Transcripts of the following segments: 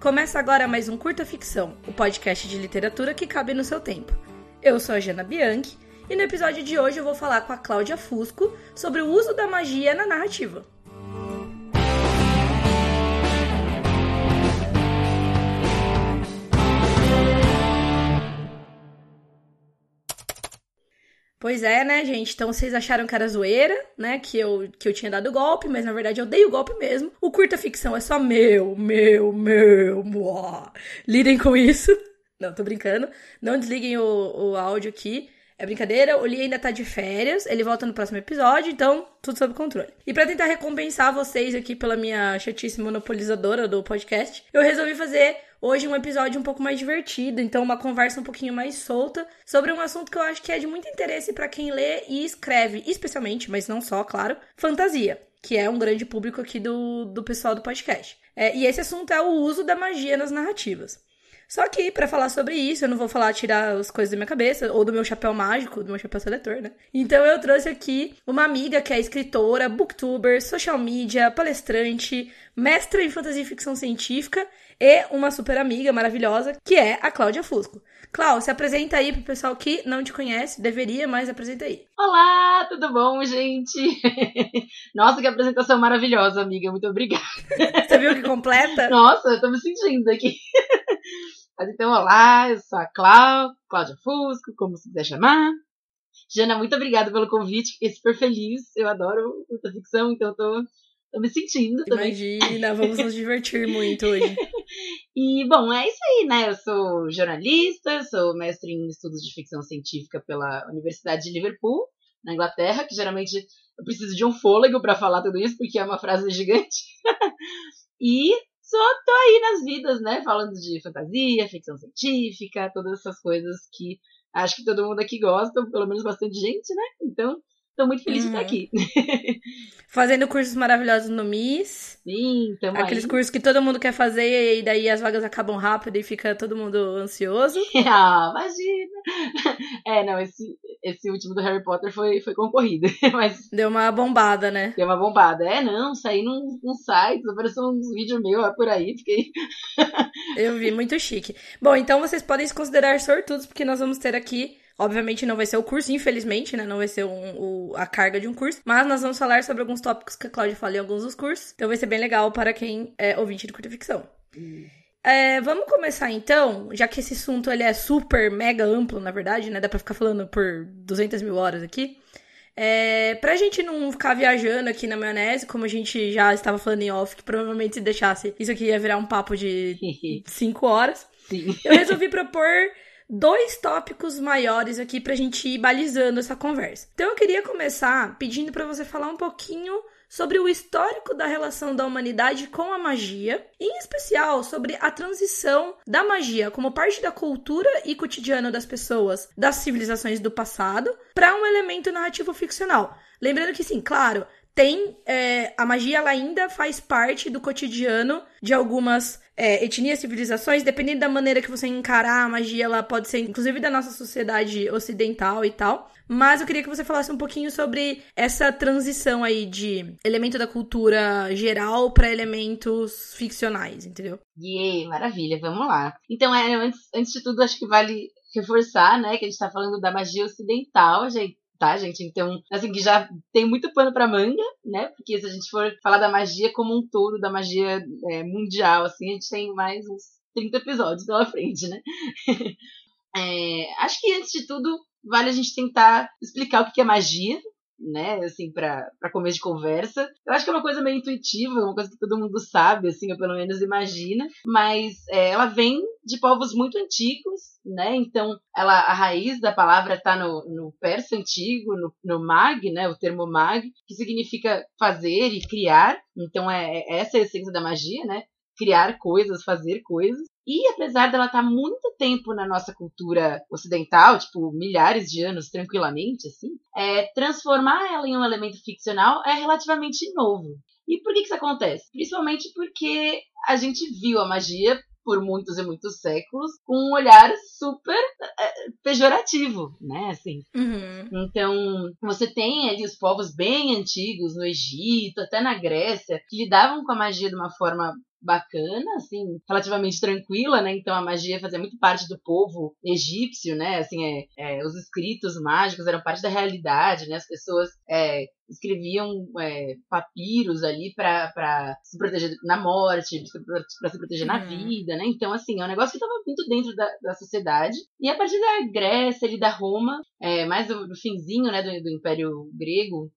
Começa agora mais um Curta Ficção, o podcast de literatura que cabe no seu tempo. Eu sou a Jana Bianchi e no episódio de hoje eu vou falar com a Cláudia Fusco sobre o uso da magia na narrativa. Pois é, né, gente? Então vocês acharam que era zoeira, né? Que eu, que eu tinha dado golpe, mas na verdade eu dei o golpe mesmo. O curta ficção é só meu, meu, meu. Muá. Lidem com isso. Não, tô brincando. Não desliguem o, o áudio aqui. É brincadeira, o Lee ainda tá de férias, ele volta no próximo episódio, então tudo sob controle. E para tentar recompensar vocês aqui pela minha chatice monopolizadora do podcast, eu resolvi fazer hoje um episódio um pouco mais divertido, então uma conversa um pouquinho mais solta sobre um assunto que eu acho que é de muito interesse para quem lê e escreve, especialmente, mas não só, claro, fantasia, que é um grande público aqui do, do pessoal do podcast. É, e esse assunto é o uso da magia nas narrativas. Só que, para falar sobre isso, eu não vou falar tirar as coisas da minha cabeça, ou do meu chapéu mágico, do meu chapéu seletor, né? Então eu trouxe aqui uma amiga que é escritora, booktuber, social media, palestrante, mestra em fantasia e ficção científica e uma super amiga maravilhosa, que é a Cláudia Fusco. Cláudia, se apresenta aí pro pessoal que não te conhece, deveria, mas apresenta aí. Olá, tudo bom, gente? Nossa, que apresentação maravilhosa, amiga. Muito obrigada. Você viu que completa? Nossa, eu tô me sentindo aqui. Mas então, olá, eu sou a Cláudia, Cláudia Fusco, como você quiser chamar. Jana, muito obrigada pelo convite, fiquei super feliz. Eu adoro muita ficção, então tô, tô me sentindo também. Imagina, vamos nos divertir muito hoje. e, bom, é isso aí, né? Eu sou jornalista, sou mestre em estudos de ficção científica pela Universidade de Liverpool, na Inglaterra, que geralmente eu preciso de um fôlego para falar tudo isso, porque é uma frase gigante. e só tô aí nas vidas, né? Falando de fantasia, ficção científica, todas essas coisas que acho que todo mundo aqui gosta, pelo menos bastante gente, né? Então, Tô muito feliz uhum. de estar aqui. Fazendo cursos maravilhosos no MIS. Sim, também. Aqueles cursos que todo mundo quer fazer e daí as vagas acabam rápido e fica todo mundo ansioso. ah, imagina! É, não, esse, esse último do Harry Potter foi, foi concorrido, mas... Deu uma bombada, né? Deu uma bombada. É, não, saí num, num site, apareceu uns vídeos meus por aí, fiquei... Eu vi, muito chique. Bom, então vocês podem se considerar sortudos, porque nós vamos ter aqui Obviamente não vai ser o curso, infelizmente, né? Não vai ser um, o, a carga de um curso. Mas nós vamos falar sobre alguns tópicos que a Cláudia fala em alguns dos cursos. Então vai ser bem legal para quem é ouvinte de curta ficção. Hum. É, vamos começar então, já que esse assunto ele é super, mega amplo, na verdade, né? Dá pra ficar falando por 200 mil horas aqui. É, pra gente não ficar viajando aqui na maionese, como a gente já estava falando em off, que provavelmente se deixasse, isso aqui ia virar um papo de 5 horas. Sim. Eu resolvi propor dois tópicos maiores aqui pra gente ir balizando essa conversa. Então eu queria começar pedindo para você falar um pouquinho sobre o histórico da relação da humanidade com a magia, em especial sobre a transição da magia como parte da cultura e cotidiano das pessoas das civilizações do passado para um elemento narrativo ficcional. Lembrando que, sim, claro, tem é, a magia ela ainda faz parte do cotidiano de algumas é, etnias, civilizações, dependendo da maneira que você encarar a magia, ela pode ser inclusive da nossa sociedade ocidental e tal. Mas eu queria que você falasse um pouquinho sobre essa transição aí de elemento da cultura geral para elementos ficcionais, entendeu? Yeah, maravilha, vamos lá. Então, é, antes, antes de tudo, acho que vale reforçar, né, que a gente está falando da magia ocidental, gente tá, gente? Então, assim, que já tem muito pano pra manga, né? Porque se a gente for falar da magia como um todo, da magia é, mundial, assim, a gente tem mais uns 30 episódios pela frente, né? é, acho que antes de tudo, vale a gente tentar explicar o que é magia, né, assim, para começo de conversa. Eu acho que é uma coisa meio intuitiva, uma coisa que todo mundo sabe, assim, ou pelo menos imagina, mas é, ela vem de povos muito antigos, né, então ela, a raiz da palavra está no, no persa antigo, no, no mag, né, o termo mag, que significa fazer e criar, então é, é essa a essência da magia, né, criar coisas, fazer coisas. E apesar dela estar tá muito tempo na nossa cultura ocidental, tipo milhares de anos tranquilamente, assim, é, transformar ela em um elemento ficcional é relativamente novo. E por que, que isso acontece? Principalmente porque a gente viu a magia por muitos e muitos séculos com um olhar super é, pejorativo, né? Assim. Uhum. Então, você tem ali os povos bem antigos no Egito, até na Grécia, que lidavam com a magia de uma forma bacana, assim, relativamente tranquila, né? Então a magia fazia muito parte do povo egípcio, né? Assim, é, é os escritos mágicos eram parte da realidade, né? As pessoas é, escreviam é, papiros ali para se proteger na morte, para se proteger uhum. na vida, né? Então, assim, é um negócio que estava muito dentro da, da sociedade. E a partir da Grécia e da Roma, é, mais do, do finzinho, né, do, do, Império Grego,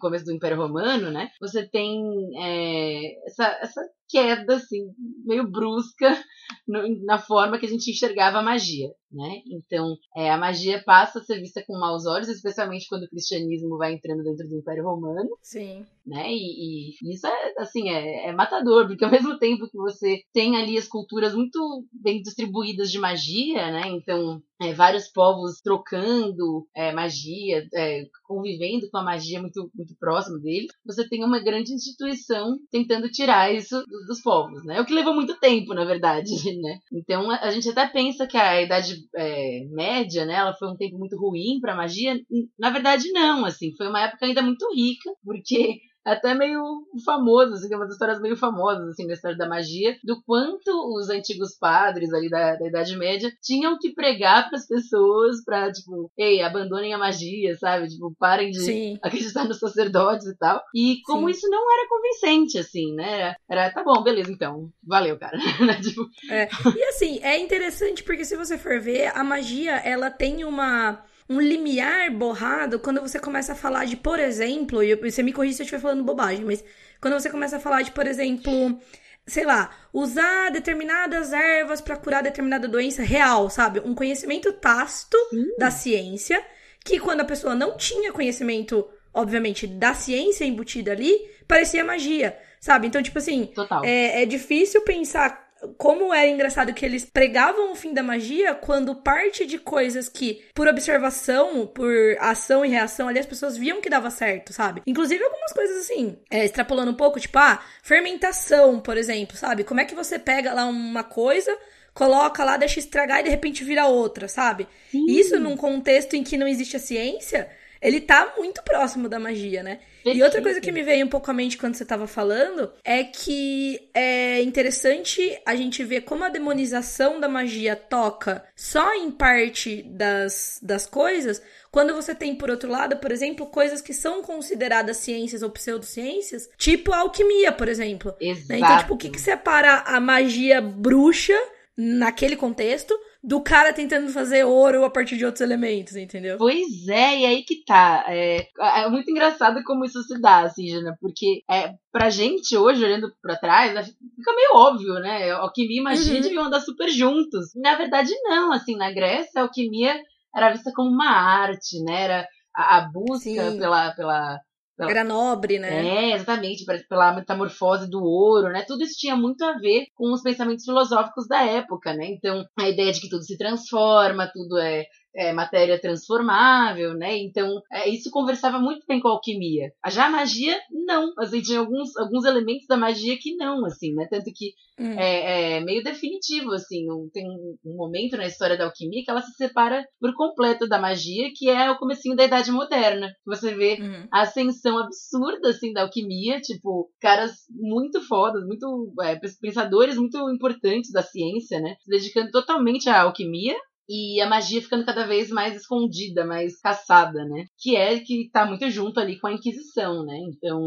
começo do Império Romano, né? Você tem é, essa, essa queda, assim, meio brusca no, na forma que a gente enxergava a magia, né? Então, é, a magia passa a ser vista com maus olhos, especialmente quando o cristianismo vai entrando dentro do Império Romano. Sim. Né? E, e isso é, assim, é, é, matador, porque ao mesmo tempo que você tem ali as culturas muito bem distribuídas de magia, né? Então, é, vários povos trocando é, magia, é, convivendo com a magia muito, muito próximo deles, você tem uma grande instituição tentando tirar isso dos povos, né? O que levou muito tempo, na verdade, né? Então a, gente até pensa que a Idade é, Média, né, ela foi um tempo muito ruim para magia. Na verdade, não, assim, foi uma época ainda muito rica, porque até meio famoso, assim, tem umas histórias meio famosas, assim, da história da magia, do quanto os antigos padres ali da, da Idade Média tinham que pregar para as pessoas pra, tipo, ei, abandonem a magia, sabe? Tipo, parem de Sim. acreditar nos sacerdotes e tal. E como Sim. isso não era convincente, assim, né? Era, tá bom, beleza, então. Valeu, cara. Né, tipo... É. E assim, é interessante porque se você for ver, a magia, ela tem uma um limiar borrado quando você começa a falar de, por exemplo, e você me corrija se eu estiver falando bobagem, mas quando você começa a falar de, por exemplo, sei lá, usar determinadas ervas para curar determinada doença real, sabe? Um conhecimento tácito da ciência, que quando a pessoa não tinha conhecimento, obviamente, da ciência embutida ali, parecia magia, sabe? Então, tipo assim, é, é difícil pensar como é engraçado que eles pregavam o fim da magia quando parte de coisas que, por observação, por ação e reação ali, as pessoas viam que dava certo, sabe? Inclusive algumas coisas assim, é, extrapolando um pouco, tipo, ah, fermentação, por exemplo, sabe? Como é que você pega lá uma coisa coloca lá, deixa estragar e de repente vira outra, sabe? Sim. Isso num contexto em que não existe a ciência, ele tá muito próximo da magia, né? E outra coisa que me veio um pouco à mente quando você tava falando é que é interessante a gente ver como a demonização da magia toca só em parte das, das coisas, quando você tem, por outro lado, por exemplo, coisas que são consideradas ciências ou pseudociências, tipo a alquimia, por exemplo. Exato. Né? Então, tipo, o que, que separa a magia bruxa naquele contexto do cara tentando fazer ouro a partir de outros elementos, entendeu? Pois é, e aí que tá. É, é muito engraçado como isso se dá, assim, Jana, porque é, pra gente hoje, olhando pra trás, fica meio óbvio, né? Alquimia e magia uhum. deviam andar super juntos. Na verdade, não, assim, na Grécia, a alquimia era vista como uma arte, né? Era a, a busca pela, pela era nobre, né? É, exatamente, pela metamorfose do ouro, né? Tudo isso tinha muito a ver com os pensamentos filosóficos da época, né? Então, a ideia de que tudo se transforma, tudo é é, matéria transformável, né? Então, é, isso conversava muito bem com a alquimia. Já a magia, não. Assim, tinha alguns, alguns elementos da magia que não, assim, né? Tanto que hum. é, é, meio definitivo, assim. Tem um, um, momento na história da alquimia que ela se separa por completo da magia, que é o comecinho da Idade Moderna. Você vê uhum. a ascensão absurda, assim, da alquimia, tipo, caras muito fodas, muito é, pensadores muito importantes da ciência, né? Se dedicando totalmente à alquimia, e a magia ficando cada vez mais escondida, mais caçada, né? Que é que tá muito junto ali com a Inquisição, né? Então,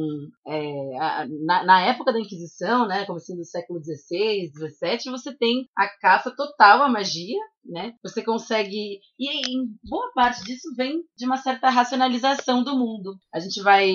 é, a, na, na, época da Inquisição, né, começando do século XVI, XVII, você tem a caça total à magia, né? Você consegue. E em boa parte disso vem de uma certa racionalização do mundo. A gente vai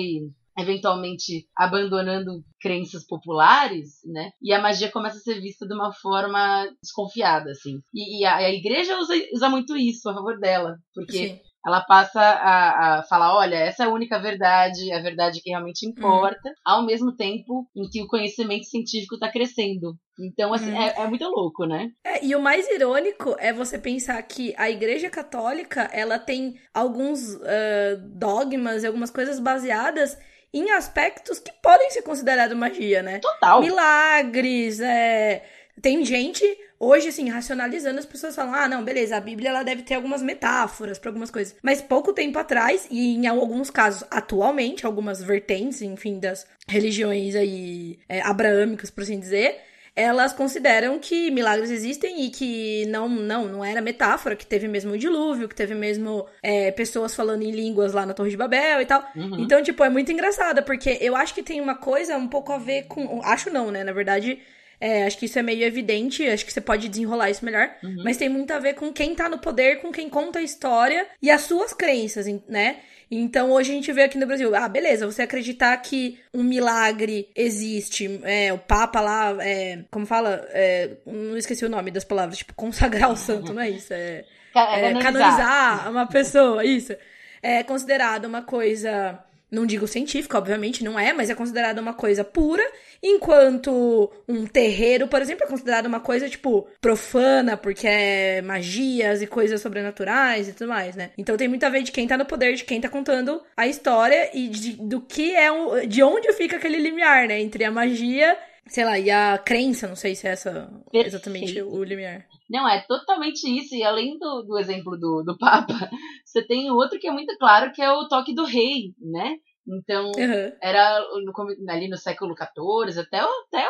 eventualmente abandonando crenças populares, né? E a magia começa a ser vista de uma forma desconfiada, assim. E, e a, a, igreja usa, usa, muito isso a favor dela, porque Sim. ela passa a, a, falar, olha, essa é a única verdade, a verdade que realmente uhum. importa, ao mesmo tempo em que o conhecimento científico está crescendo. Então, assim, hum. é, é, muito louco, né? É, e o mais irônico é você pensar que a Igreja Católica, ela tem alguns uh, dogmas e algumas coisas baseadas em aspectos que podem ser considerados magia, né? Total. Milagres, é... Tem gente hoje, assim, racionalizando, as pessoas falam: ah, não, beleza, a Bíblia ela deve ter algumas metáforas para algumas coisas. Mas pouco tempo atrás, e em alguns casos atualmente, algumas vertentes, enfim, das religiões aí é, abraâmicas, por assim dizer, elas consideram que milagres existem e que não, não, não era metáfora, que teve mesmo o dilúvio, que teve mesmo é, pessoas falando em línguas lá na Torre de Babel e tal. Uhum. Então, tipo, é muito engraçado, porque eu acho que tem uma coisa um pouco a ver com. Acho não, né? Na verdade, é, acho que isso é meio evidente, acho que você pode desenrolar isso melhor. Uhum. Mas tem muito a ver com quem tá no poder, com quem conta a história e as suas crenças, né? Então hoje a gente vê aqui no Brasil, ah, beleza, você acreditar que um milagre existe, é, o Papa lá, é, como fala, é, não esqueci o nome das palavras, tipo, consagrar o santo, não é isso? É, é, é canonizar uma pessoa, isso. É considerado uma coisa não digo científica, obviamente, não é, mas é considerada uma coisa pura, enquanto um terreiro, por exemplo, é considerado uma coisa, tipo, profana, porque é magias e coisas sobrenaturais e tudo mais, né? Então tem muito a ver de quem tá no poder, de quem tá contando a história e de, do que é, um, de onde fica aquele limiar, né? Entre a magia, sei lá, e a crença, não sei se é essa Perfeito. exatamente o limiar. Não, é totalmente isso. E além do, do exemplo do, do Papa, você tem outro que é muito claro, que é o toque do rei, né? Então, uhum. era no, ali no século XIV, até, até,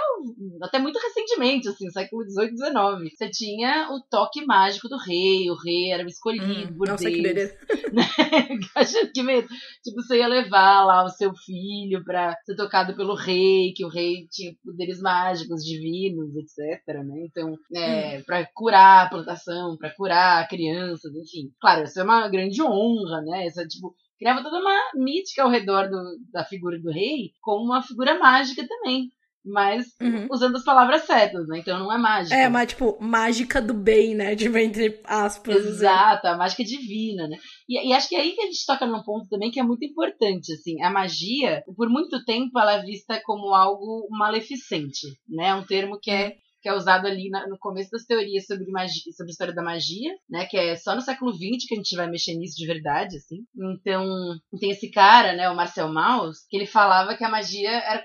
até muito recentemente, assim, século XVIII, XIX. Você tinha o toque mágico do rei, o rei era escolhido hum, por nossa, Deus. Que beleza. Né? que medo. Tipo, você ia levar lá o seu filho pra ser tocado pelo rei, que o rei tinha poderes mágicos, divinos, etc, né? Então, é, hum. pra curar a plantação, pra curar crianças, enfim. Claro, isso é uma grande honra, né? Isso é, tipo, criava toda uma mítica ao redor do, da figura do rei, como uma figura mágica também. Mas uhum. usando as palavras certas, né? Então não é mágica. É, mas tipo, mágica do bem, né? Tipo, entre aspas. Assim. Exato, a mágica divina, né? E, e, acho que é aí que a gente toca num ponto também que é muito importante, assim. A magia, por muito tempo, ela é vista como algo maleficente, né? Um termo que é uhum que é usado ali na, no começo das teorias sobre magia, sobre a história da magia, né? Que é só no século XX que a gente vai mexer nisso de verdade, assim. Então, tem esse cara, né, o Marcel Mauss, que ele falava que a magia era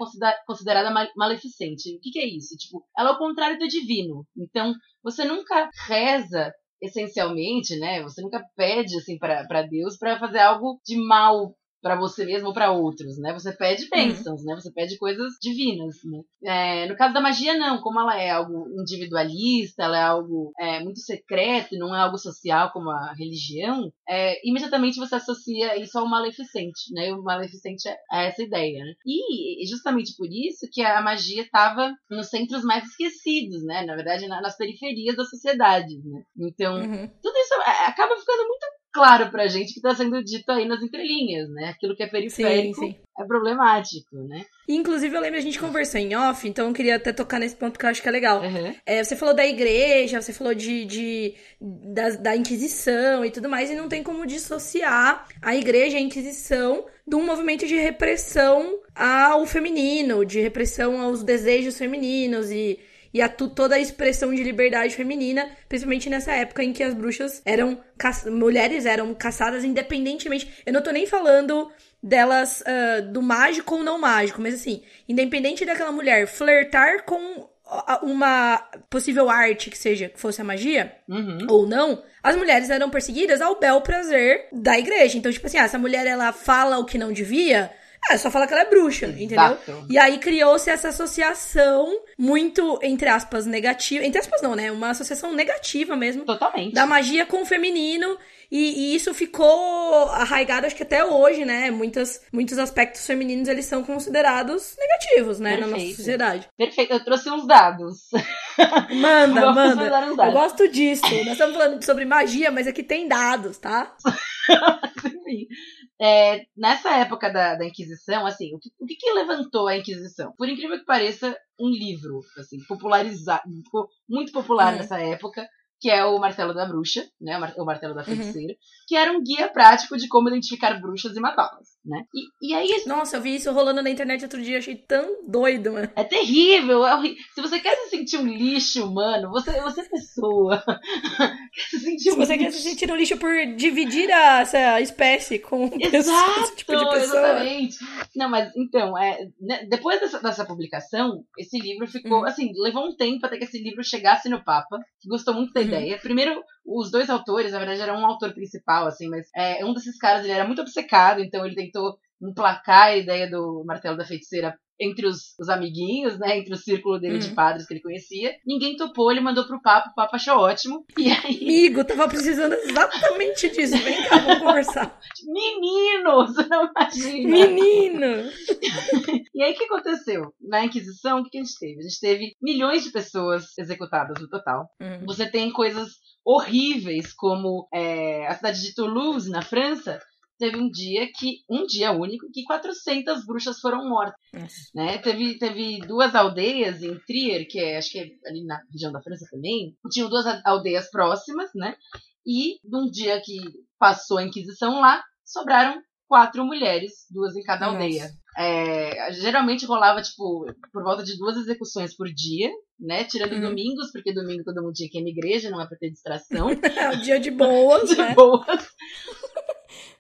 considerada maleficente. O que, que é isso? Tipo, ela é o contrário do divino. Então, você nunca reza essencialmente, né? Você nunca pede assim para Deus para fazer algo de mal para você mesmo ou para outros, né? Você pede bênçãos, né? Você pede coisas divinas, né? É, no caso da magia, não. Como ela é algo individualista, ela é algo é, muito secreto, não é algo social como a religião, é, imediatamente você associa isso ao maleficente, né? O maleficente é, é essa ideia, né? E justamente por isso que a magia estava nos centros mais esquecidos, né? Na verdade, nas periferias da sociedade, né? Então, uhum. tudo isso é, acaba ficando muito claro pra gente que tá sendo dito aí nas entrelinhas, né? Aquilo que é periférico sim, sim. é problemático, né? Inclusive, eu lembro a gente conversou em off, então eu queria até tocar nesse ponto que eu acho que é legal. Uhum. É, você falou da igreja, você falou de, de da, da, Inquisição e tudo mais, e não tem como dissociar a igreja e a Inquisição de um movimento de repressão ao feminino, de repressão aos desejos femininos e e a toda a expressão de liberdade feminina, principalmente nessa época em que as bruxas eram mulheres eram caçadas independentemente. Eu não tô nem falando delas uh, do mágico ou não mágico, mas assim, independente daquela mulher flertar com uma possível arte que seja que fosse a magia uhum. ou não, as mulheres eram perseguidas ao bel prazer da igreja. Então, tipo assim, ah, essa mulher ela fala o que não devia, é, só fala que ela é bruxa, Exato. entendeu? E aí criou-se essa associação muito, entre aspas, negativa. Entre aspas, não, né? Uma associação negativa mesmo. Totalmente. Da magia com o feminino. E, e, isso ficou arraigado, acho que até hoje, né? Muitas, muitos aspectos femininos, eles são considerados negativos, né? Perfeito. Na nossa sociedade. Perfeito. Eu trouxe uns dados. Manda, Vamos manda. Dados. Eu gosto disso. Nós estamos falando sobre magia, mas aqui tem dados, tá? Enfim. É, nessa época da, da Inquisição, assim, o que, o que, que levantou a Inquisição? Por incrível que pareça, um livro, assim, popularizado, ficou muito popular uhum. nessa época, que é o Martelo da Bruxa, né? O Martelo da uhum. Feiticeira, uhum. que era um guia prático de como identificar bruxas e matá-las, né? E, e aí. Nossa, eu vi isso rolando na internet outro dia, achei tão doido, mano. É terrível, é horrível. Se você quer se sentir um lixo humano, você, você é pessoa. quer se, sentir se um você lixo. quer se sentir um lixo por dividir a, essa espécie com Exato, pessoas, esse tipo de pessoa. Exatamente. Não, mas então, é, né, depois dessa, dessa publicação, esse livro ficou, uhum. assim, levou um tempo até que esse livro chegasse no Papa, que gostou muito uhum ideia. Primeiro, os dois autores, na verdade, era um autor principal, assim, mas é, um desses caras ele era muito obcecado, então ele tentou emplacar a ideia do martelo da feiticeira entre os, os amiguinhos, né? Entre o círculo dele Hum. de padres que ele conhecia. Ninguém topou, ele mandou pro Papa, o Papa achou ótimo. E aí, Amigo, tava precisando exatamente disso. Vem cá, vamos conversar. menino, você não imagina. Menino! E aí o que aconteceu? Na Inquisição, o que a gente teve? A gente teve milhões de pessoas executadas no total. Hum. Você tem coisas horríveis, como é, a cidade de Toulouse, na França, teve um dia que, um dia único, que 400 bruxas foram mortas. Né? Teve, teve duas aldeias em Trier, que é, acho que é ali na região da França também, tinham duas aldeias próximas, né? E num dia que passou a Inquisição lá, sobraram quatro mulheres, duas em cada aldeia. É, geralmente rolava, tipo, por volta de duas execuções por dia, né? Tirando Uhum. domingos, porque domingo todo mundo tinha que ir na igreja, não é pra ter distração. É o dia de boas, De né? boas.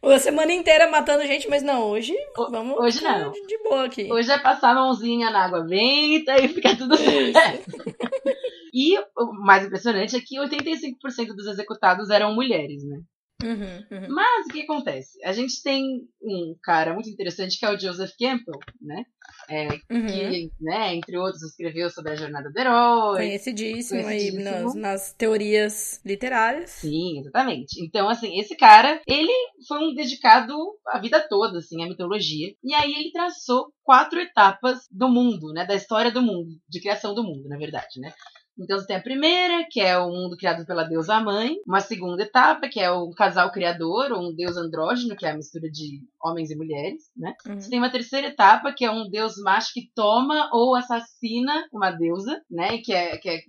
A semana inteira matando gente, mas não, hoje Ho- vamos hoje ficar não. de de boa aqui. Hoje é passar a mãozinha na água benta e ficar tudo certo. E o mais impressionante é que 85% dos executados eram mulheres, né? Uhum, uhum. Mas o que acontece? A gente tem um cara muito interessante que é o Joseph Campbell, né? É, Uhum. que, né, entre outros, escreveu sobre a jornada do herói. Conhecidíssimo, aí Conhecidíssimo. nas, nas teorias literárias. Sim, exatamente. Então, assim, esse cara, ele foi um dedicado a vida toda, assim, à mitologia. E aí ele traçou quatro etapas do mundo, né? Da história do mundo, de criação do mundo, na verdade, né? Então você tem a primeira, que é o mundo criado pela deusa mãe. Uma segunda etapa, que é o casal criador, ou um deus andrógeno, que é a mistura de homens e mulheres, né? Uhum. Você tem uma terceira etapa, que é um deus macho que toma ou assassina uma deusa, né? Que é, que é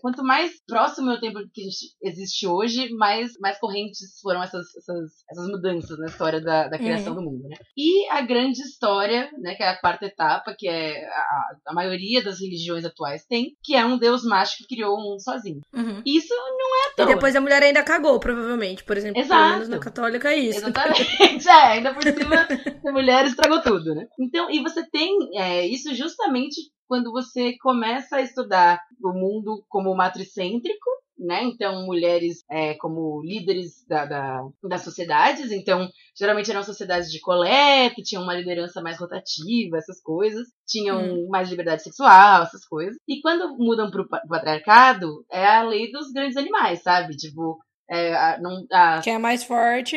quanto mais próximo é o tempo que a gente existe hoje, mais, mais correntes foram essas, essas, essas mudanças na história da, da criação do mundo, né? E a grande história, né? Que é a quarta etapa, que é a, a maioria das religiões atuais tem, que é um deus macho que criou um sozinho. Uhum. Isso não é à E depois a mulher ainda cagou, provavelmente. Por exemplo, Exato. pelo menos na católica é isso. Exatamente, é, ainda por cima a mulher estragou tudo, né? Então, e você tem é, isso justamente quando você começa a estudar o mundo como matricêntrico, né? Então, mulheres é, como líderes da, da, das sociedades, então, geralmente eram sociedades de colé, que tinham uma liderança mais rotativa, essas coisas, tinham mais liberdade sexual, essas coisas. E quando mudam pro pa- patriarcado, é a lei dos grandes animais, sabe? Tipo, é, a- não, a, Quem é mais forte.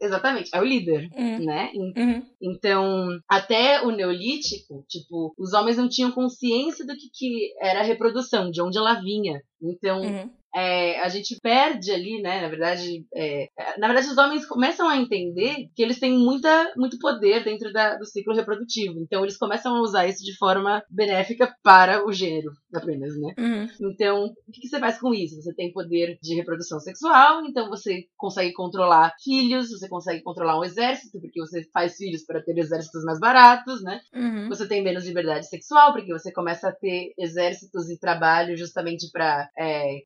Exatamente, é o líder, Uhum. né? Uhum. Então, até o neolítico, tipo, os homens não tinham consciência do que, que era a reprodução, de onde ela vinha. Então, Uhum. É, a gente perde ali, né? Na verdade, é, é, na verdade, os homens começam a entender que eles têm muita, muito poder dentro da- do ciclo reprodutivo. Então, eles começam a usar isso de forma benéfica para o gênero, apenas, né? Uhum. Então, o que, que você faz com isso? Você tem poder de reprodução sexual, então você consegue controlar filhos, você consegue controlar um exército, porque você faz filhos para ter exércitos mais baratos, né? Uhum. Você tem menos liberdade sexual, porque você começa a ter exércitos e trabalho justamente para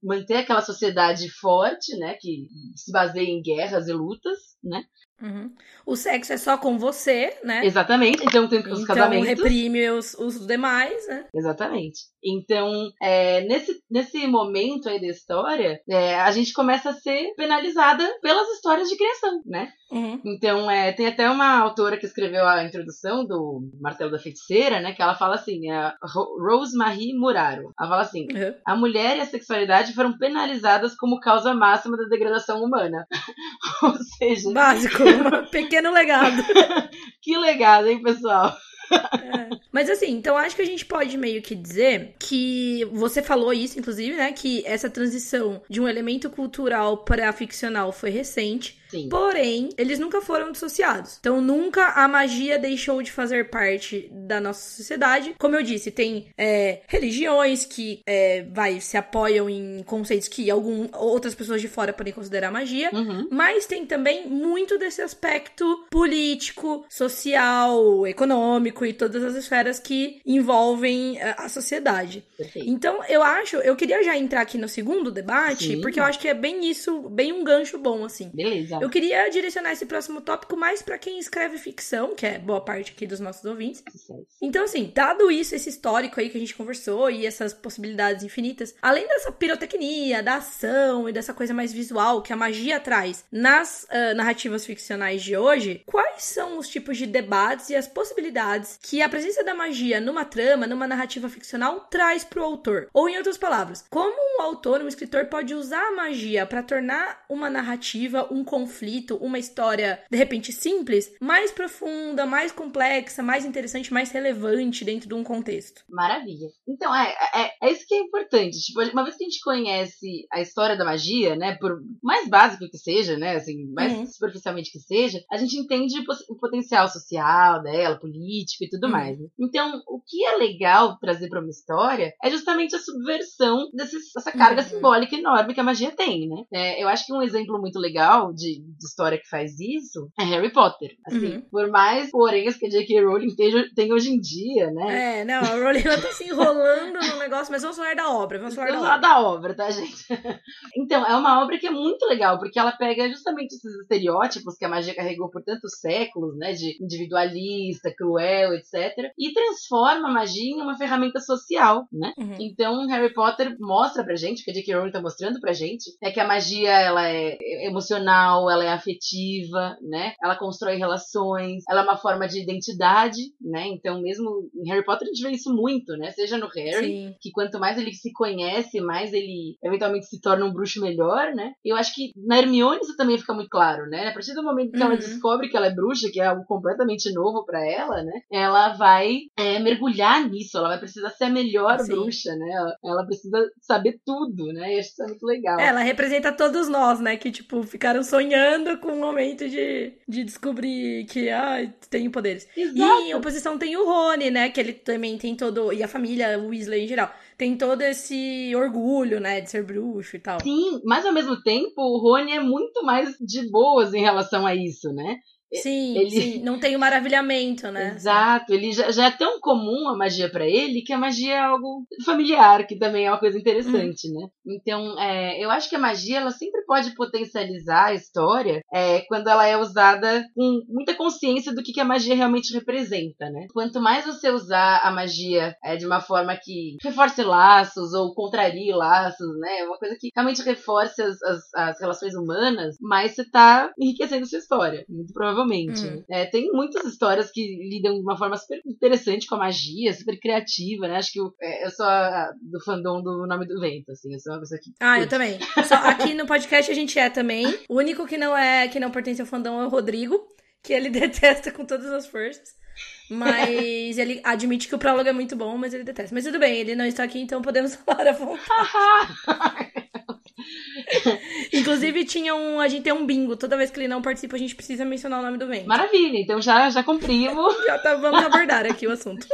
manter aquela sociedade forte, né? Que se baseia em guerras e lutas, né? Uhum. O sexo é só com você, né? Exatamente. Então tem os Então casamentos. reprime os, os demais, né? Exatamente. Então, é, nesse, nesse momento aí da história, é, a gente começa a ser penalizada pelas histórias de criação, né? Uhum. Então, é, tem até uma autora que escreveu a introdução do Martelo da Feiticeira, né? Que ela fala assim, a Ro- Rose-Marie Muraro. Ela fala assim, Uhum. a mulher e a sexualidade foram penalizadas como causa máxima da degradação humana. Ou seja, Básico, pequeno legado. que legado, hein, pessoal? É. Mas assim, então acho que a gente pode meio que dizer que você falou isso, inclusive, né? Que essa transição de um elemento cultural para ficcional foi recente. Sim. Porém, eles nunca foram dissociados. Então, nunca a magia deixou de fazer parte da nossa sociedade. Como eu disse, tem é, religiões que é, vai, se apoiam em conceitos que algum, outras pessoas de fora podem considerar magia. Uhum. Mas tem também muito desse aspecto político, social, econômico e todas as esferas que envolvem eh, a sociedade. Perfeito. Então, eu acho, eu queria já entrar aqui no segundo debate, Sim. porque eu acho que é bem isso, bem um gancho bom, assim. Beleza. Eu queria direcionar esse próximo tópico mais para quem escreve ficção, que é boa parte aqui dos nossos ouvintes. Então, assim, dado isso, esse histórico aí que a gente conversou e essas possibilidades infinitas, além dessa pirotecnia, da ação e dessa coisa mais visual que a magia traz nas uh, narrativas ficcionais de hoje, quais são os tipos de debates e as possibilidades que a presença da magia numa trama, numa narrativa ficcional traz pro autor? Ou, em outras palavras, como um autor, um escritor pode usar a magia para tornar uma narrativa, um conflito, uma história de repente simples, mais profunda, mais complexa, mais interessante, mais relevante dentro de um contexto. Maravilha. Então, é, é, é isso que é importante. Tipo, uma vez que a gente conhece a história da magia, né, por mais básico que seja, né, assim, mais uhum. superficialmente que seja, a gente entende o potencial social dela, político e tudo uhum. mais. Né? Então, o que é legal trazer para uma história é justamente a subversão dessa carga uhum. simbólica enorme que a magia tem, né? É, eu acho que um exemplo muito legal de, de, história que faz isso é Harry Potter. Assim, uhum. por mais poréns que a J.K. Rowling tem, hoje em dia, né? É, não, a Rowling ela tá se enrolando no negócio, mas vamos falar da obra, vamos falar vamos da, obra. da obra, tá, gente? então, é uma obra que é muito legal, porque ela pega justamente esses estereótipos que a magia carregou por tantos séculos, né? De individualista, cruel, etc. E transforma a magia em uma ferramenta social, né? Uhum. Então, Harry Potter mostra pra gente, o que a J.K. Rowling tá mostrando pra gente, é que a magia, ela é emocional, ela é afetiva, né? Ela constrói relações, ela é uma forma de identidade, né? Então, mesmo em Harry Potter a gente vê isso muito, né? Seja no Harry, Sim. que quanto mais ele se conhece, mais ele eventualmente se torna um bruxo melhor, né? Eu acho que na Hermione isso também fica muito claro, né? A partir do momento que uhum. ela descobre que ela é bruxa, que é algo completamente novo para ela, né? Ela vai é, mergulhar nisso, ela vai precisar ser a melhor Sim. bruxa, né? Ela, ela, precisa saber tudo, né? E acho isso é muito legal. É, ela representa todos nós, né? Que, tipo, ficaram sonhando com o momento de, de descobrir que, ah, tem poderes. Exato. E em oposição tem o Rony, né? Que ele também tem todo. E a família Weasley em geral tem todo esse orgulho, né, de ser bruxo e tal. Sim, mas ao mesmo tempo o Rony é muito mais de boas em relação a isso, né? Sim, ele... sim, não tem o maravilhamento, né? Exato, ele já, já é tão comum a magia para ele que a magia é algo familiar, que também é uma coisa interessante, hum. né? Então, é, eu acho que a magia ela sempre pode potencializar a história é, quando ela é usada com muita consciência do que, que a magia realmente representa, né? Quanto mais você usar a magia é, de uma forma que reforce laços ou contrarie laços, né? Uma coisa que realmente reforce as, as, as relações humanas, mais você tá enriquecendo sua história, muito provavelmente provavelmente. Hum. É, tem muitas histórias que lidam de uma forma super interessante com a magia, super criativa, né? Acho que eu, é, eu sou a, do fandom do Nome do Vento, assim, eu sou uma pessoa que... Ah, eu também. Só, aqui no podcast a gente é também. O único que não é, que não pertence ao fandom é o Rodrigo, que ele detesta com todas as forças. Mas ele admite que o prólogo é muito bom, mas ele detesta. Mas tudo bem, ele não está aqui, então podemos falar à vontade. Inclusive, tinha um. A gente tem um bingo. Toda vez que ele não participa, a gente precisa mencionar o nome do vento. Maravilha, então já, já cumprimos. já tá, vamos abordar aqui o assunto.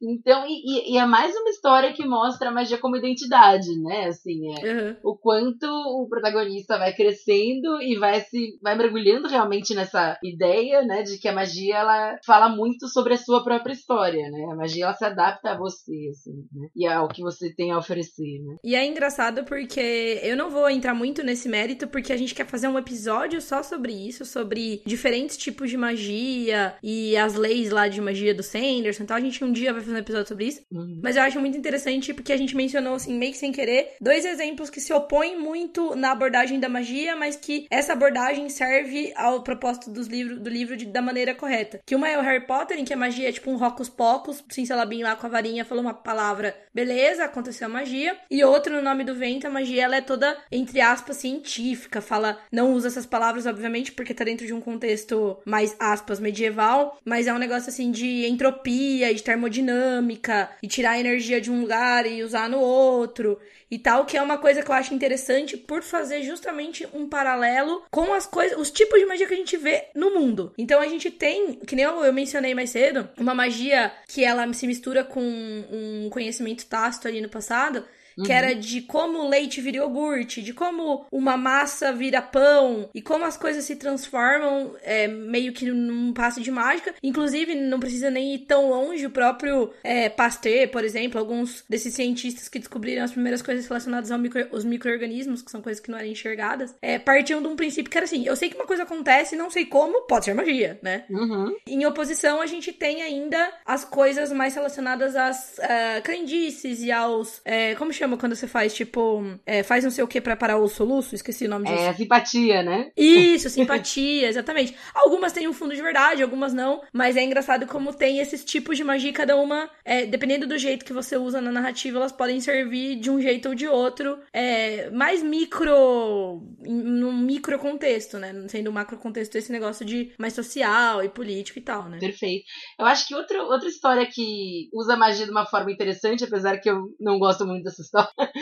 Então, e, e, é mais uma história que mostra a magia como identidade, né? Assim, é uhum. o quanto o protagonista vai crescendo e vai se vai mergulhando realmente nessa ideia, né, de que a magia ela fala muito sobre a sua própria história, né? A magia ela se adapta a você, assim, né? E ao que você tem a oferecer, né? E é engraçado porque eu não vou entrar muito nesse mérito porque a gente quer fazer um episódio só sobre isso, sobre diferentes tipos de magia e as leis lá de magia do Sanderson. Então a gente um dia vai fazer um episódio sobre isso. Uhum. Mas eu acho muito interessante porque a gente mencionou, assim, meio que sem querer, dois exemplos que se opõem muito na abordagem da magia, mas que essa abordagem serve ao propósito dos livros, do livro de, da maneira correta. Que uma é o Harry Potter, em que a magia é tipo um rocos pocos, Cincelabim lá com a varinha falou uma palavra, beleza, aconteceu a magia. E outro, no nome do vento, a magia ela é toda entre aspas, científica. Fala, não usa essas palavras, obviamente, porque tá dentro de um contexto mais, aspas, medieval, mas é um negócio assim de entropia, de termodinâmica, e tirar a energia de um lugar e usar no outro e tal, que é uma coisa que eu acho interessante por fazer justamente um paralelo com as coisas, os tipos de magia que a gente vê no mundo. Então a gente tem, que nem eu, eu mencionei mais cedo, uma magia que ela se mistura com um conhecimento tácito ali no passado, uhum. que era de como o leite vira iogurte, de como uma massa vira pão e como as coisas se transformam é, meio que num passo de mágica. Inclusive, não precisa nem ir tão longe, o próprio é, Pasteur, por exemplo, alguns desses cientistas que descobriram as primeiras coisas relacionadas aos micro, micro-organismos, que são coisas que não eram enxergadas, é, partiam de um princípio que era assim: eu sei que uma coisa acontece, não sei como, pode ser magia, né? Uhum. Em oposição, a gente tem ainda as coisas mais relacionadas às uh, crendices e aos. É, como chama quando você faz, tipo, é, faz não sei o que pra parar o soluço? Esqueci o nome disso. É, simpatia, né? Isso, simpatia, exatamente. Algumas têm um fundo de verdade, algumas não, mas é engraçado como tem esses tipos de magia, cada uma, é, dependendo do jeito que você usa na narrativa, elas podem servir de um jeito ou de outro, é, mais micro, num micro contexto, né? Sendo um macro contexto esse negócio de mais social e político e tal, né? Perfeito. Eu acho que outra, outra história que usa magia de uma forma interessante, apesar que eu não gosto muito dessa história,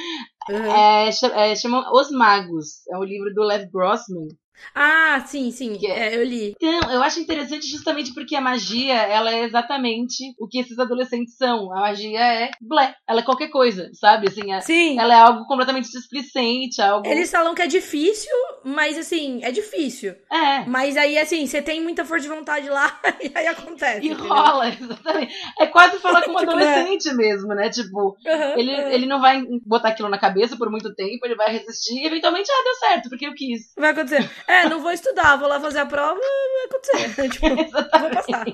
uhum. é, é, chama Os Magos. É um livro do Lev Grossman. Ah, sim, sim, é... é, eu li. Então, eu acho interessante justamente porque a magia, ela é exatamente o que esses adolescentes são. A magia é blé, ela é qualquer coisa, sabe? Assim, é, sim. Ela é algo completamente displicente, algo... Eles falam que é difícil, mas assim, é difícil. É. Mas aí, assim, você tem muita força de vontade lá e aí acontece. E entendeu? rola, exatamente. É quase falar com um tipo, né? adolescente mesmo, né? Tipo, uhum, ele, ele não vai botar aquilo na cabeça por muito tempo, ele vai resistir e eventualmente, ah, deu certo, porque eu quis. Vai acontecer. É, não vou estudar, vou lá fazer a prova, vai acontecer. tipo, vou passar.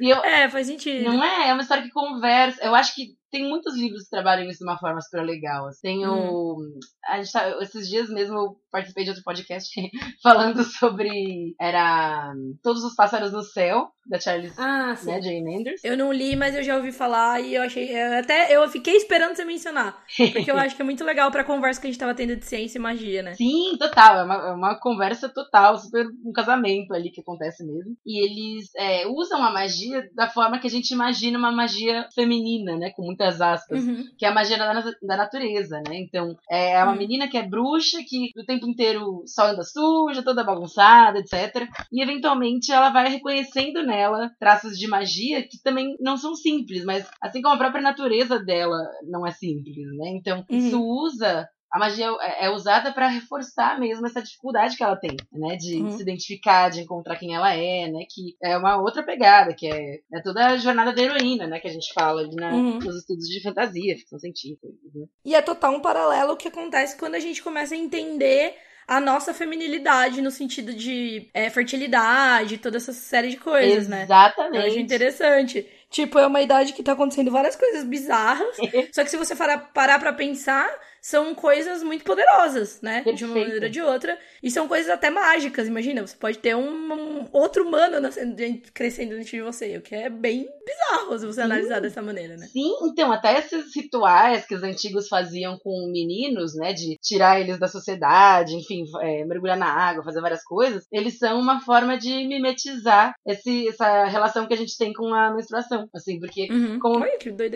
Eu, é, faz sentido. Não é? É uma história que conversa. Eu acho que tem muitos livros que trabalham isso de uma forma super legal. Assim. Tem o. Hum. A gente tá, esses dias mesmo eu participei de outro podcast falando sobre. Era Todos os Pássaros no Céu, da Charles ah, sim. Né, Jane Anders. Eu não li, mas eu já ouvi falar e eu achei. Eu até eu fiquei esperando você mencionar. Porque eu acho que é muito legal pra conversa que a gente tava tendo de ciência e magia, né? Sim, total. É uma, é uma conversa total, super um casamento ali que acontece mesmo. E eles é, usam a magia da forma que a gente imagina uma magia feminina, né? Com muitas aspas. Uhum. Que é a magia da, da natureza, né? Então, é uma uhum. menina que é bruxa, que o tempo inteiro só anda suja, toda bagunçada, etc. E eventualmente ela vai reconhecendo nela traços de magia que também não são simples, mas assim como a própria natureza dela não é simples, né? Então, uhum. isso usa a magia é, é usada para reforçar mesmo essa dificuldade que ela tem, né? De uhum. se identificar, de encontrar quem ela é, né? Que é uma outra pegada, que é, é toda a jornada da heroína, né? Que a gente fala ali na, uhum. nos estudos de fantasia, ficção científica. Né? E é total um paralelo que acontece quando a gente começa a entender a nossa feminilidade no sentido de é, fertilidade, toda essa série de coisas, né? Exatamente. Eu acho interessante. Tipo, é uma idade que tá acontecendo várias coisas bizarras. só que se você parar, parar pra pensar, são coisas muito poderosas, né? Perfeito. De uma maneira ou de outra. E são coisas até mágicas. Imagina, você pode ter um, um outro humano nascendo, crescendo dentro de você, o que é bem bizarro se você Sim. analisar dessa maneira, né? Sim, então, até esses rituais que os antigos faziam com meninos, né? De tirar eles da sociedade, enfim, é, mergulhar na água, fazer várias coisas, eles são uma forma de mimetizar esse, essa relação que a gente tem com a menstruação. Assim, porque. Uhum. Como, Ai.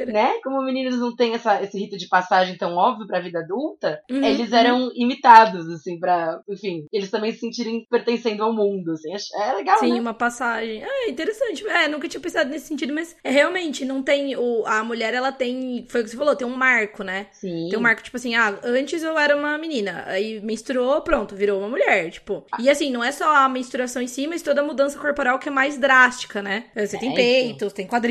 Né? Como meninos não têm essa, esse rito de passagem tão óbvio pra vida adulta, uhum, eles eram uhum. imitados, assim, pra, enfim, eles também se sentirem pertencendo ao mundo, assim. É, legal, Sim, né? uma passagem. É interessante. É, nunca tinha pensado nesse sentido, mas é realmente, não tem. O, a mulher, ela tem. Foi o que você falou, tem um marco, né? Sim. Tem um marco, tipo assim, ah, antes eu era uma menina, aí menstruou, pronto, virou uma mulher, tipo. Ah. E assim, não é só a menstruação em si, mas toda a mudança corporal que é mais drástica, né? Você tem é peitos, isso. tem quadril,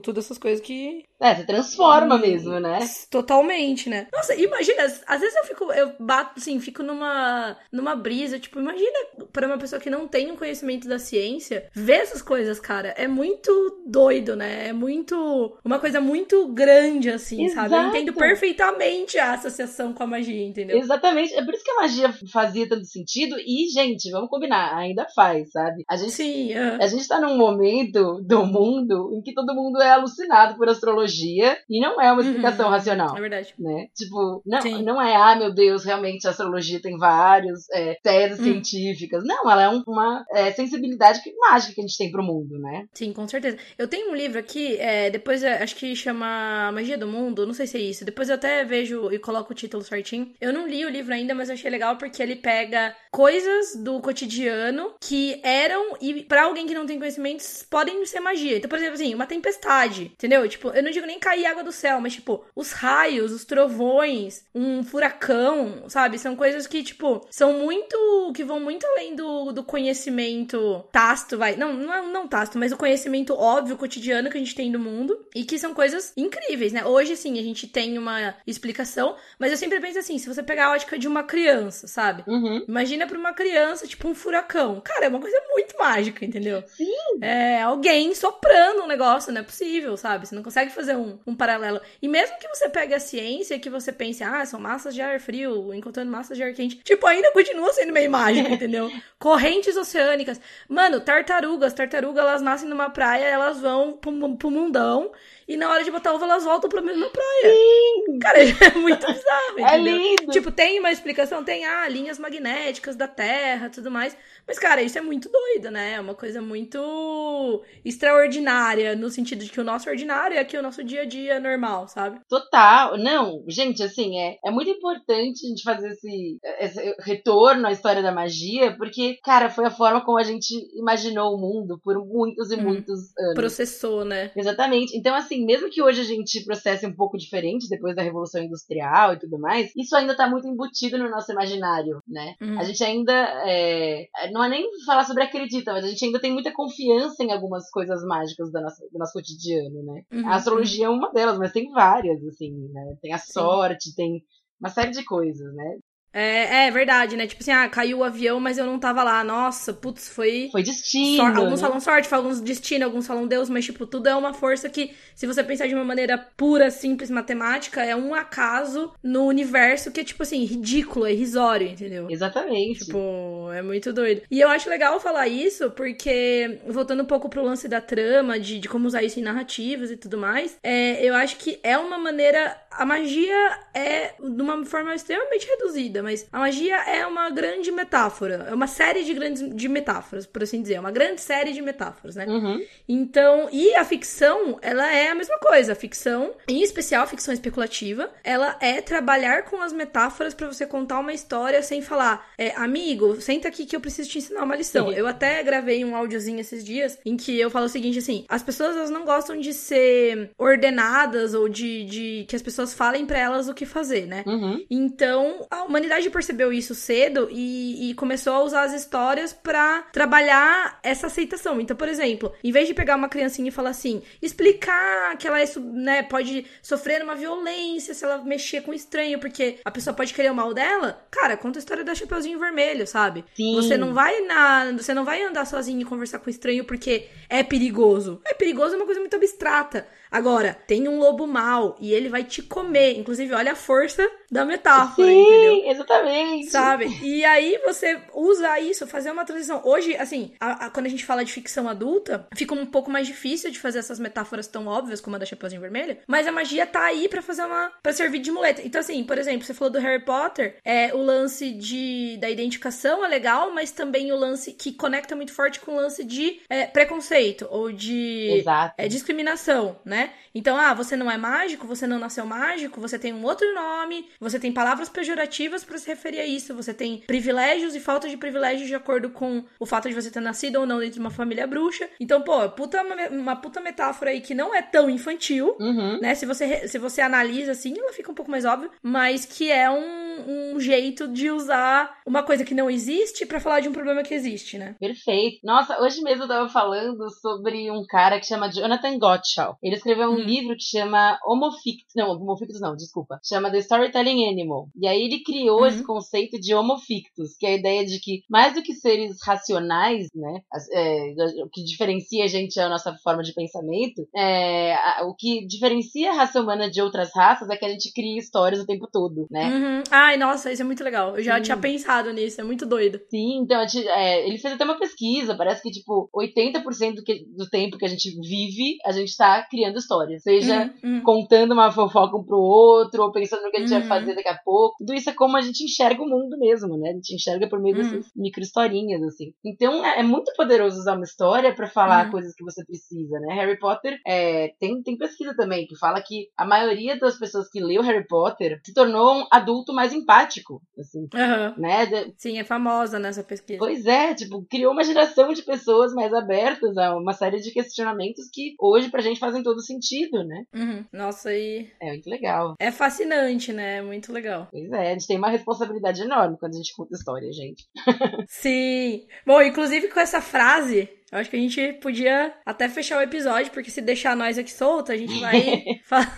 todas essas coisas que. É, você transforma mesmo, né? Totalmente, né? Nossa, imagina, às vezes eu fico, eu bato assim, fico numa, numa brisa, tipo, imagina para uma pessoa que não tem um conhecimento da ciência, ver essas coisas, cara, é muito doido, né? É muito, uma coisa muito grande, assim, Exato. sabe? Eu entendo perfeitamente a associação com a magia, entendeu? Exatamente, é por isso que a magia fazia tanto sentido e, gente, vamos combinar, ainda faz, sabe? A gente, Sim, uh... a gente tá num momento do mundo em que todo mundo é alucinado por astrologia e não é uma explicação uhum, racional. É verdade. Né? Tipo, Não, não é, ah, meu Deus, realmente a astrologia tem vários é, teses hum. científicas. Não, ela é um, uma é, sensibilidade que, mágica que a gente tem pro mundo, né? Sim, com certeza. Eu tenho um livro aqui, é, depois é, acho que chama Magia do Mundo, não sei se é isso. Depois eu até vejo e coloco o título certinho. Eu não li o livro ainda, mas eu achei legal porque ele pega coisas do cotidiano que eram e para alguém que não tem conhecimentos podem ser magia. Então, por exemplo, assim, uma tempestade, entendeu? Tipo, eu não digo nem cair água do céu, mas tipo, os raios, os trovões, um furacão, sabe? São coisas que, tipo, são muito. que vão muito além do, do conhecimento tácito, vai. Não, não, é, não tácito, mas o conhecimento óbvio, cotidiano que a gente tem do mundo. E que são coisas incríveis, né? Hoje, sim, a gente tem uma explicação, mas eu sempre penso assim: se você pegar a ótica de uma criança, sabe? Uhum. Imagina pra uma criança, tipo, um furacão. Cara, é uma coisa muito mágica, entendeu? Sim. É alguém soprando um negócio, não é possível, sabe? Você não consegue fazer um, um paralelo. E mesmo que você pegue a ciência que você pense, ah, são massas de ar frio encontrando massas de ar quente, tipo, ainda continua sendo meio mágico, entendeu? Correntes oceânicas. Mano, tartarugas, tartarugas, elas nascem numa praia, elas vão pro, pro mundão e na hora de botar ovo elas voltam pra mesma praia. Sim. Cara, é muito bizarro. É lindo. Tipo, tem uma explicação, tem, ah, linhas magnéticas da Terra, tudo mais. Mas, cara, isso é muito doido, né? É uma coisa muito extraordinária, no sentido de que o nosso ordinário é aqui o nosso dia a dia normal, sabe? Total. Não, gente, assim, é, é muito importante a gente fazer esse, esse retorno à história da magia, porque, cara, foi a forma como a gente imaginou o mundo por muitos e hum, muitos anos. Processou, né? Exatamente. Então, assim, mesmo que hoje a gente processe um pouco diferente depois da Revolução Industrial e tudo mais, isso ainda tá muito embutido no nosso imaginário, né? Hum. A gente ainda é, não é nem falar sobre acredita, mas a gente ainda tem muita confiança em algumas coisas mágicas do nosso, do nosso cotidiano, né? Uhum. A astrologia é uma delas, mas tem várias, assim, né? Tem a sorte, Sim. tem uma série de coisas, né? É, é verdade, né? Tipo assim, ah, caiu o avião, mas eu não tava lá. Nossa, putz, foi. Foi destino. Alguns né? falam sorte, alguns destino, alguns falam Deus, mas, tipo, tudo é uma força que, se você pensar de uma maneira pura, simples, matemática, é um acaso no universo que é, tipo assim, ridículo, é irrisório, entendeu? Exatamente. Tipo, é muito doido. E eu acho legal falar isso, porque, voltando um pouco pro lance da trama, de, de como usar isso em narrativas e tudo mais, é, eu acho que é uma maneira. A magia é de uma forma extremamente reduzida mas a magia é uma grande metáfora. É uma série de grandes de metáforas, por assim dizer. É uma grande série de metáforas, né? Uhum. Então, e a ficção, ela é a mesma coisa. A ficção, em especial a ficção especulativa, ela é trabalhar com as metáforas para você contar uma história sem falar, é, amigo, senta aqui que eu preciso te ensinar uma lição. Uhum. Eu até gravei um áudiozinho esses dias em que eu falo o seguinte, assim, as pessoas elas não gostam de ser ordenadas ou de, de que as pessoas falem para elas o que fazer, né? Uhum. Então, a humanidade humanidade percebeu isso cedo e, e começou a usar as histórias para trabalhar essa aceitação. Então, por exemplo, em vez de pegar uma criancinha e falar assim, explicar que ela é, né, pode sofrer uma violência se ela mexer com estranho, porque a pessoa pode querer o mal dela, cara, conta a história da Chapeuzinho Vermelho, sabe? Sim. Você não vai na, você não vai andar sozinho e conversar com estranho porque é perigoso. É perigoso é uma coisa muito abstrata. Agora, tem um lobo mau e ele vai te comer. Inclusive, olha a força da metáfora, Sim, entendeu? exatamente. Sabe? E aí você usa isso, fazer uma transição. Hoje, assim, a, a, quando a gente fala de ficção adulta, fica um pouco mais difícil de fazer essas metáforas tão óbvias como a da Chapeuzinho Vermelha, mas a magia tá aí para fazer uma para servir de muleta. Então assim, por exemplo, você falou do Harry Potter, é o lance de da identificação é legal, mas também o lance que conecta muito forte com o lance de é, preconceito ou de é, discriminação, né? Né? Então, ah, você não é mágico, você não nasceu mágico, você tem um outro nome, você tem palavras pejorativas para se referir a isso, você tem privilégios e falta de privilégios de acordo com o fato de você ter nascido ou não dentro de uma família bruxa. Então, pô, puta, uma puta metáfora aí que não é tão infantil, uhum. né? Se você, se você analisa assim, ela fica um pouco mais óbvia, mas que é um, um jeito de usar uma coisa que não existe para falar de um problema que existe, né? Perfeito. Nossa, hoje mesmo eu tava falando sobre um cara que chama Jonathan Gottschall. Ele escreveu escreveu um hum. livro que chama Homofictus. Não, Homofictus não, desculpa. Chama The Storytelling Animal. E aí ele criou uhum. esse conceito de Homofictus, que é a ideia de que, mais do que seres racionais, né? É, o que diferencia a gente é a nossa forma de pensamento, é, a, o que diferencia a raça humana de outras raças é que a gente cria histórias o tempo todo, né? Uhum. Ai, nossa, isso é muito legal. Eu já Sim. tinha pensado nisso, é muito doido. Sim, então, é, ele fez até uma pesquisa, parece que, tipo, 80% do, que, do tempo que a gente vive, a gente tá criando histórias. Seja uhum, uhum. contando uma fofoca um pro outro, ou pensando no que a gente uhum. vai fazer daqui a pouco. Tudo isso é como a gente enxerga o mundo mesmo, né? A gente enxerga por meio dessas uhum. micro historinhas, assim. Então, é, é, muito poderoso usar uma história para falar uhum. coisas que você precisa, né? Harry Potter é, tem, tem pesquisa também que fala que a maioria das pessoas que leu Harry Potter se tornou um adulto mais empático, assim, uhum. né? Sim, é famosa nessa pesquisa. Pois é, tipo, criou uma geração de pessoas mais abertas a uma série de questionamentos que hoje pra gente fazem todo sentido, né? Uhum. Nossa, e... É muito legal. É fascinante, né? É muito legal. Pois é, a gente tem uma responsabilidade enorme quando a gente conta história, gente. Sim. Bom, inclusive com essa frase, eu acho que a gente podia até fechar o episódio, porque se deixar nós aqui solto, a gente vai falar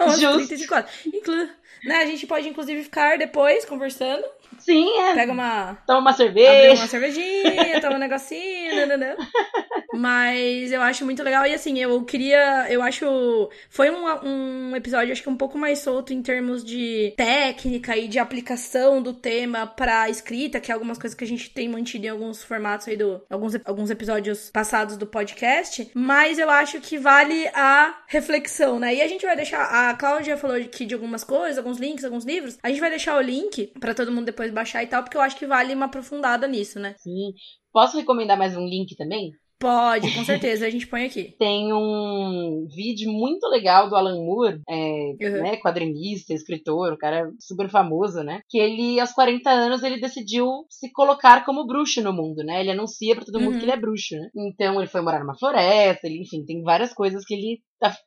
umas 34. Inclu né, a gente pode, inclusive, ficar depois conversando. Sim, é. Pega uma. Toma uma cerveja. uma cervejinha, toma um negocinho, né, né, né. Mas eu acho muito legal. E assim, eu queria. Eu acho. Foi um, um episódio, acho que um pouco mais solto em termos de técnica e de aplicação do tema pra escrita, que é algumas coisas que a gente tem mantido em alguns formatos aí do. Alguns, alguns episódios passados do podcast. Mas eu acho que vale a reflexão, né? E a gente vai deixar. A Cláudia falou aqui de algumas coisas, alguns links, alguns livros. A gente vai deixar o link para todo mundo depois baixar e tal, porque eu acho que vale uma aprofundada nisso, né? Sim. Posso recomendar mais um link também? Pode, com certeza, a gente põe aqui. Tem um vídeo muito legal do Alan Moore, é, uhum. né, quadrinista, escritor, um cara super famoso, né? Que ele, aos 40 anos, ele decidiu se colocar como bruxo no mundo, né? Ele anuncia para todo mundo uhum. que ele é bruxo, né? Então ele foi morar numa floresta, ele, enfim, tem várias coisas que ele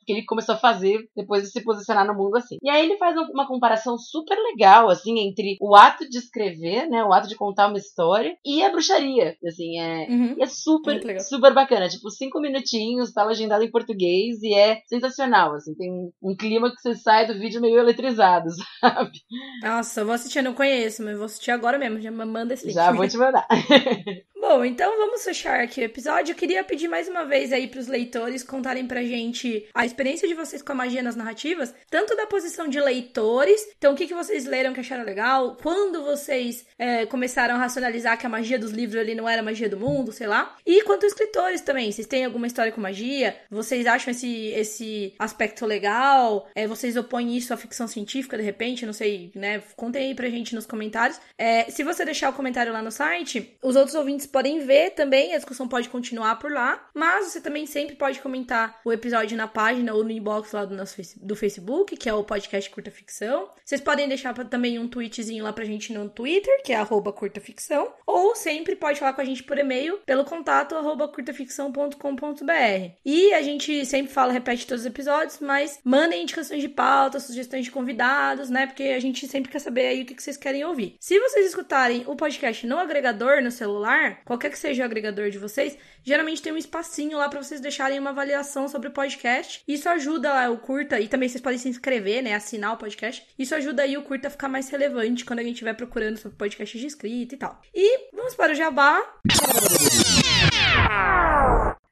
que ele começou a fazer depois de se posicionar no mundo assim. E aí ele faz uma comparação super legal, assim, entre o ato de escrever, né, o ato de contar uma história e a bruxaria, assim, é, uhum. é super, super bacana, tipo, cinco minutinhos, tá legendado em português e é sensacional, assim, tem um, clima que você sai do vídeo meio eletrizado, sabe? Nossa, eu vou assistir, eu não conheço, mas vou assistir agora mesmo, já manda esse link. Já vou te mandar. Bom, então vamos fechar aqui o episódio. Eu queria pedir mais uma vez aí pros leitores contarem pra gente a experiência de vocês com a magia nas narrativas, tanto da posição de leitores, então o que, que vocês leram que acharam legal, quando vocês é, começaram a racionalizar que a magia dos livros ali não era magia do mundo, sei lá, e quanto escritores também, vocês têm alguma história com magia? Vocês acham esse, esse aspecto legal? É, vocês opõem isso à ficção científica de repente? Não sei, né? Contem aí pra gente nos comentários. É, se você deixar o comentário lá no site, os outros ouvintes podem ver também, a discussão pode continuar por lá, mas você também sempre pode comentar o episódio na página ou no inbox lá do nosso do Facebook, que é o podcast Curta Ficção. Vocês podem deixar também um tweetzinho lá pra gente no Twitter, que é arroba curtaficção, ou sempre pode falar com a gente por e-mail pelo contato arroba curtaficção.com.br. E a gente sempre fala, repete todos os episódios, mas mandem indicações de pauta, sugestões de convidados, né? Porque a gente sempre quer saber aí o que vocês querem ouvir. Se vocês escutarem o podcast no agregador, no celular, qualquer que seja o agregador de vocês, geralmente tem um espacinho lá para vocês deixarem uma avaliação sobre o podcast. Isso ajuda lá o curta, e também vocês podem se inscrever, né? Assinar o podcast. Isso ajuda aí o curta a ficar mais relevante quando a gente vai procurando sobre podcast de escrita e tal. E vamos para o jabá.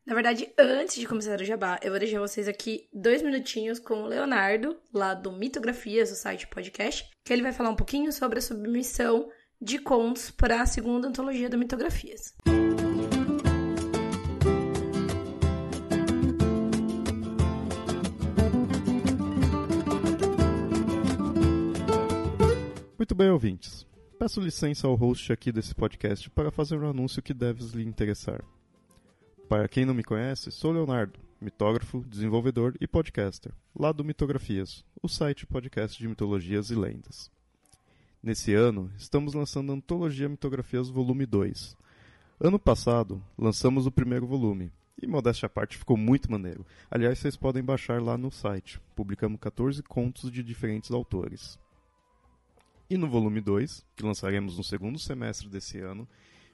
Na verdade, antes de começar o jabá, eu vou deixar vocês aqui dois minutinhos com o Leonardo, lá do Mitografias, o site podcast, que ele vai falar um pouquinho sobre a submissão de contos para a segunda antologia do Mitografias. Muito bem, ouvintes. Peço licença ao host aqui desse podcast para fazer um anúncio que deve lhe interessar. Para quem não me conhece, sou Leonardo, mitógrafo, desenvolvedor e podcaster, lá do Mitografias, o site podcast de mitologias e lendas. Nesse ano, estamos lançando a Antologia Mitografias Volume 2. Ano passado, lançamos o primeiro volume, e modéstia à parte ficou muito maneiro. Aliás, vocês podem baixar lá no site. Publicamos 14 contos de diferentes autores. E no volume 2, que lançaremos no segundo semestre desse ano,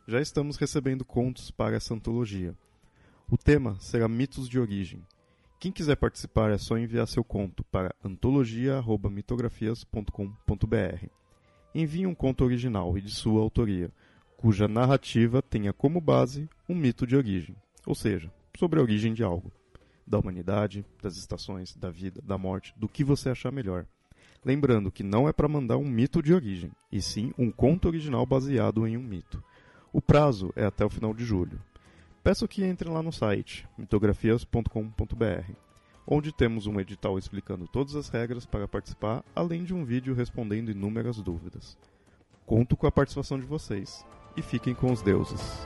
já estamos recebendo contos para essa antologia. O tema será Mitos de Origem. Quem quiser participar é só enviar seu conto para antologia.mitografias.com.br envie um conto original e de sua autoria, cuja narrativa tenha como base um mito de origem, ou seja, sobre a origem de algo, da humanidade, das estações, da vida, da morte, do que você achar melhor. Lembrando que não é para mandar um mito de origem, e sim um conto original baseado em um mito. O prazo é até o final de julho. Peço que entrem lá no site mitografias.com.br, onde temos um edital explicando todas as regras para participar, além de um vídeo respondendo inúmeras dúvidas. Conto com a participação de vocês e fiquem com os deuses.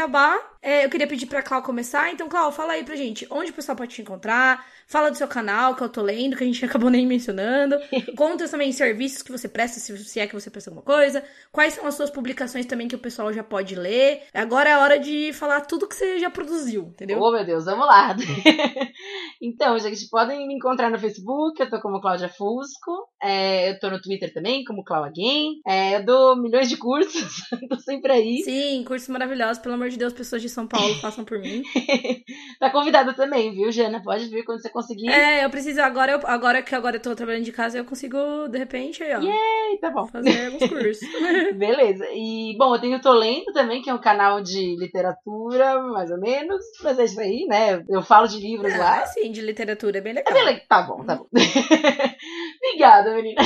Jabá. É, eu queria pedir pra Clau começar. Então, Clau, fala aí pra gente onde o pessoal pode te encontrar. Fala do seu canal, que eu tô lendo, que a gente acabou nem mencionando. Conta também serviços que você presta, se, é que você presta alguma coisa. Quais são as suas publicações também que o pessoal já pode ler. Agora é hora de falar tudo que você já produziu, entendeu? Oh, meu Deus, vamos lá. então, gente, podem me encontrar no Facebook, eu tô como Cláudia Fusco. É, eu tô no Twitter também, como Clau Again. É, eu dou milhões de cursos, tô sempre aí. Sim, cursos maravilhosos. Pelo amor de Deus, pessoas de São Paulo, façam por mim. tá convidada também, viu, Jana? Pode vir quando você conseguir. É, eu preciso, agora, eu, agora que agora eu tô trabalhando de casa, eu consigo, de repente, aí, ó, Yay, tá bom. fazer alguns cursos. Beleza. E, bom, eu tenho Tô Lendo também, que é um canal de literatura, mais ou menos. Mas é isso aí, né? Eu falo de livros Ah, lá. sim, de literatura, é bem É legal. bem legal. Tá bom, tá bom. Obrigada, menina.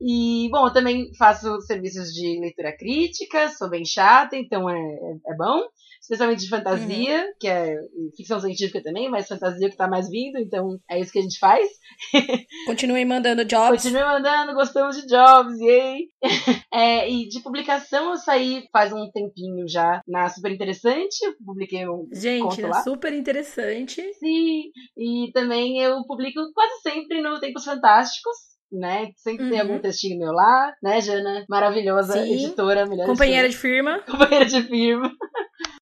E, bom, eu também faço serviços de leitura crítica, sou bem chata, então é, é bom. Especialmente de fantasia, Uhum. que é ficção científica também, mas fantasia que tá mais vindo, então é isso que a gente faz. Continuem mandando jobs. Continue mandando, gostamos de jobs, yay! É, e de publicação eu saí faz um tempinho já na Super Interessante, eu publiquei um Gente, conto né, lá. super interessante. Sim, e também eu publico quase sempre no Tempos Fantásticos, né? Sempre tem Uhum. algum textinho meu lá, né, Jana? Maravilhosa, Sim. editora, melhor Companheira de firma. companheira de firma.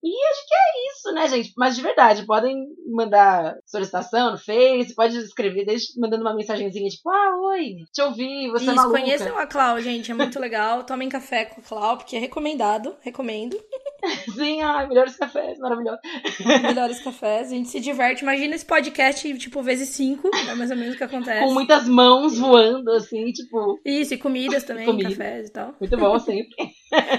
E acho que é isso, né, gente? Mas de verdade, podem mandar solicitação no Face, pode escrever, deixa mandando uma mensagenzinha tipo, ah, oi, te ouvi, você é Isso, maluca. conheçam a Clau, gente, é muito legal. Tomem café com a Clau, porque é recomendado, recomendo. Sim, ai, melhores cafés, maravilhoso. Melhores cafés, a gente se diverte. Imagina esse podcast, tipo, vezes cinco, é mais ou menos o que acontece. Com muitas mãos voando, assim, tipo, Isso, e comidas também, Comida. cafés e tal. muito bom sempre.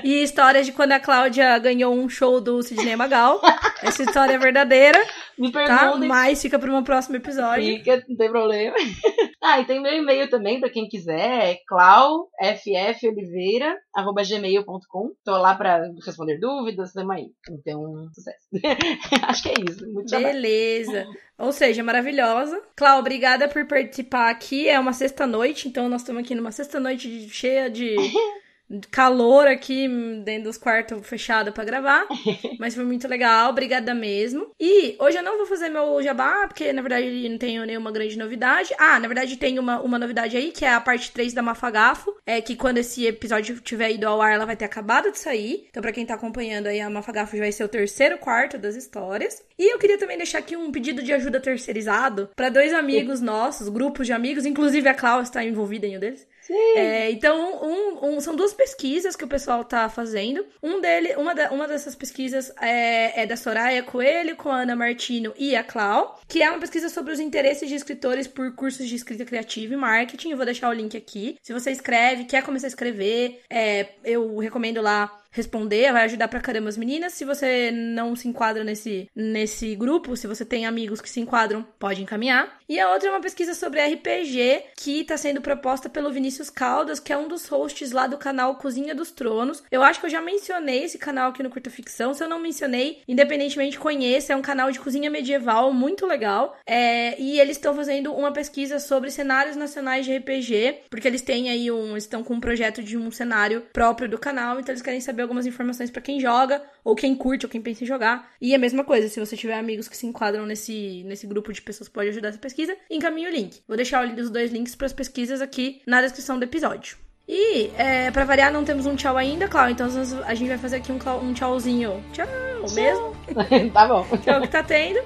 E histórias de quando a Cláudia ganhou um show do Sidney Magal. Essa história é verdadeira, Me tá? perguntem Mas fica para um próximo episódio. Fica, não tem problema. ah, e tem meu e-mail também, pra quem quiser, é clauffoliveira.gmail.com. Tô lá pra responder dúvidas, tamo aí. Então, sucesso. Acho que é isso. Muito. Beleza. Ou seja, maravilhosa. Clau, obrigada por participar aqui. É uma sexta-noite, então nós estamos aqui numa sexta-noite cheia de calor aqui dentro dos quartos fechados pra gravar. Mas foi muito legal, obrigada mesmo. E hoje eu não vou fazer meu jabá, porque na verdade não tenho nenhuma grande novidade. Ah, na verdade tem uma, uma novidade aí, que é a parte 3 da Mafagafo. É que quando esse episódio tiver ido ao ar, ela vai ter acabado de sair. Então, pra quem tá acompanhando aí, a Mafagafo já vai ser o terceiro quarto das histórias. E eu queria também deixar aqui um pedido de ajuda terceirizado pra dois amigos nossos, grupos de amigos, inclusive a Clau está envolvida em um deles. É, então, um- um- são duas pesquisas que o pessoal tá fazendo. Um dele, uma, da- uma dessas pesquisas é, é da Soraya Coelho, com a Ana Martino e a Clau, que é uma pesquisa sobre os interesses de escritores por cursos de escrita criativa e marketing. Eu vou deixar o link aqui. Se você escreve, quer começar a escrever, é, eu recomendo lá responder, vai ajudar pra caramba as meninas. Se você não se enquadra nesse, nesse grupo, se você tem amigos que se enquadram, pode encaminhar. E a outra é uma pesquisa sobre RPG que tá sendo proposta pelo Vinícius Caldas, que é um dos hosts lá do canal Cozinha dos Tronos. Eu acho que eu já mencionei esse canal aqui no Curta Ficção. Se eu não mencionei, independentemente conheça, é um canal de cozinha medieval muito legal. É, e eles estão fazendo uma pesquisa sobre cenários nacionais de RPG, porque eles têm aí um. estão com um projeto de um cenário próprio do canal, então eles querem saber algumas informações pra quem joga, ou quem curte, ou quem pensa em jogar. E a mesma coisa, se você tiver amigos que se enquadram nesse, nesse grupo de pessoas que pode ajudar essa pesquisa, encaminhe o link. Vou deixar os dois links pras pesquisas aqui na descrição do episódio. E, é, pra variar, não temos um tchau ainda, Clau, então a gente vai fazer aqui um, um tchauzinho. Tchau, mesmo. tá bom. Que é o que tá tendo.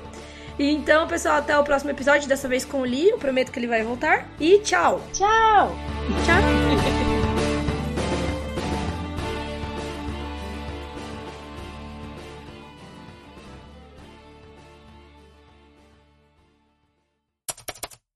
Então, pessoal, até o próximo episódio, dessa vez com o Lee. Eu prometo que ele vai voltar. E tchau. Tchau! Tchau.